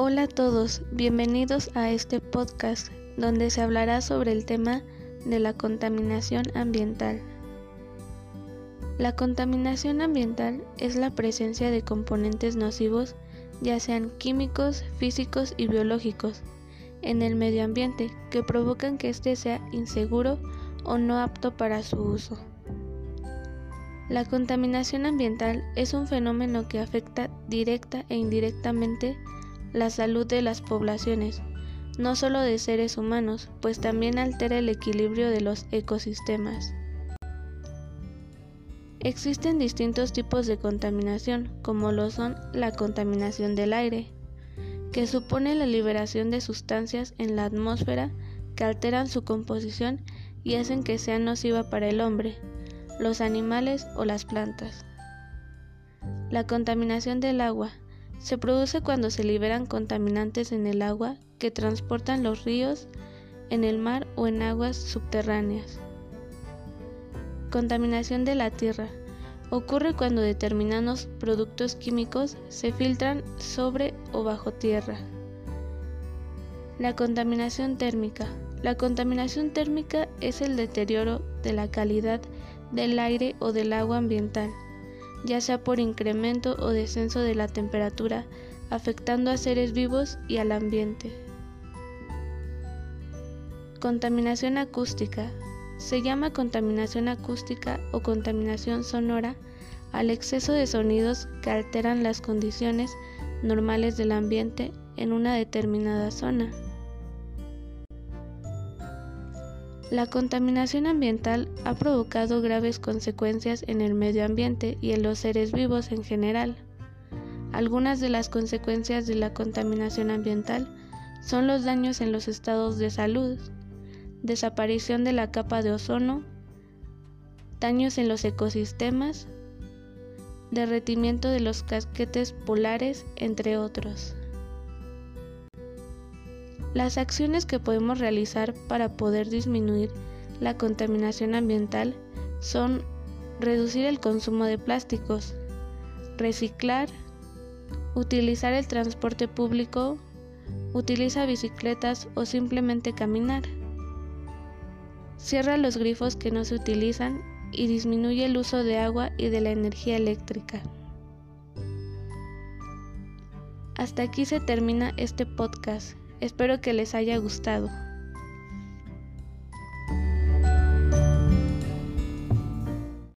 Hola a todos, bienvenidos a este podcast donde se hablará sobre el tema de la contaminación ambiental. La contaminación ambiental es la presencia de componentes nocivos, ya sean químicos, físicos y biológicos, en el medio ambiente que provocan que éste sea inseguro o no apto para su uso. La contaminación ambiental es un fenómeno que afecta directa e indirectamente la salud de las poblaciones, no solo de seres humanos, pues también altera el equilibrio de los ecosistemas. Existen distintos tipos de contaminación, como lo son la contaminación del aire, que supone la liberación de sustancias en la atmósfera que alteran su composición y hacen que sea nociva para el hombre, los animales o las plantas. La contaminación del agua, se produce cuando se liberan contaminantes en el agua que transportan los ríos, en el mar o en aguas subterráneas. Contaminación de la tierra. Ocurre cuando determinados productos químicos se filtran sobre o bajo tierra. La contaminación térmica. La contaminación térmica es el deterioro de la calidad del aire o del agua ambiental ya sea por incremento o descenso de la temperatura, afectando a seres vivos y al ambiente. Contaminación acústica. Se llama contaminación acústica o contaminación sonora al exceso de sonidos que alteran las condiciones normales del ambiente en una determinada zona. La contaminación ambiental ha provocado graves consecuencias en el medio ambiente y en los seres vivos en general. Algunas de las consecuencias de la contaminación ambiental son los daños en los estados de salud, desaparición de la capa de ozono, daños en los ecosistemas, derretimiento de los casquetes polares, entre otros. Las acciones que podemos realizar para poder disminuir la contaminación ambiental son reducir el consumo de plásticos, reciclar, utilizar el transporte público, utiliza bicicletas o simplemente caminar. Cierra los grifos que no se utilizan y disminuye el uso de agua y de la energía eléctrica. Hasta aquí se termina este podcast. Espero que les haya gustado.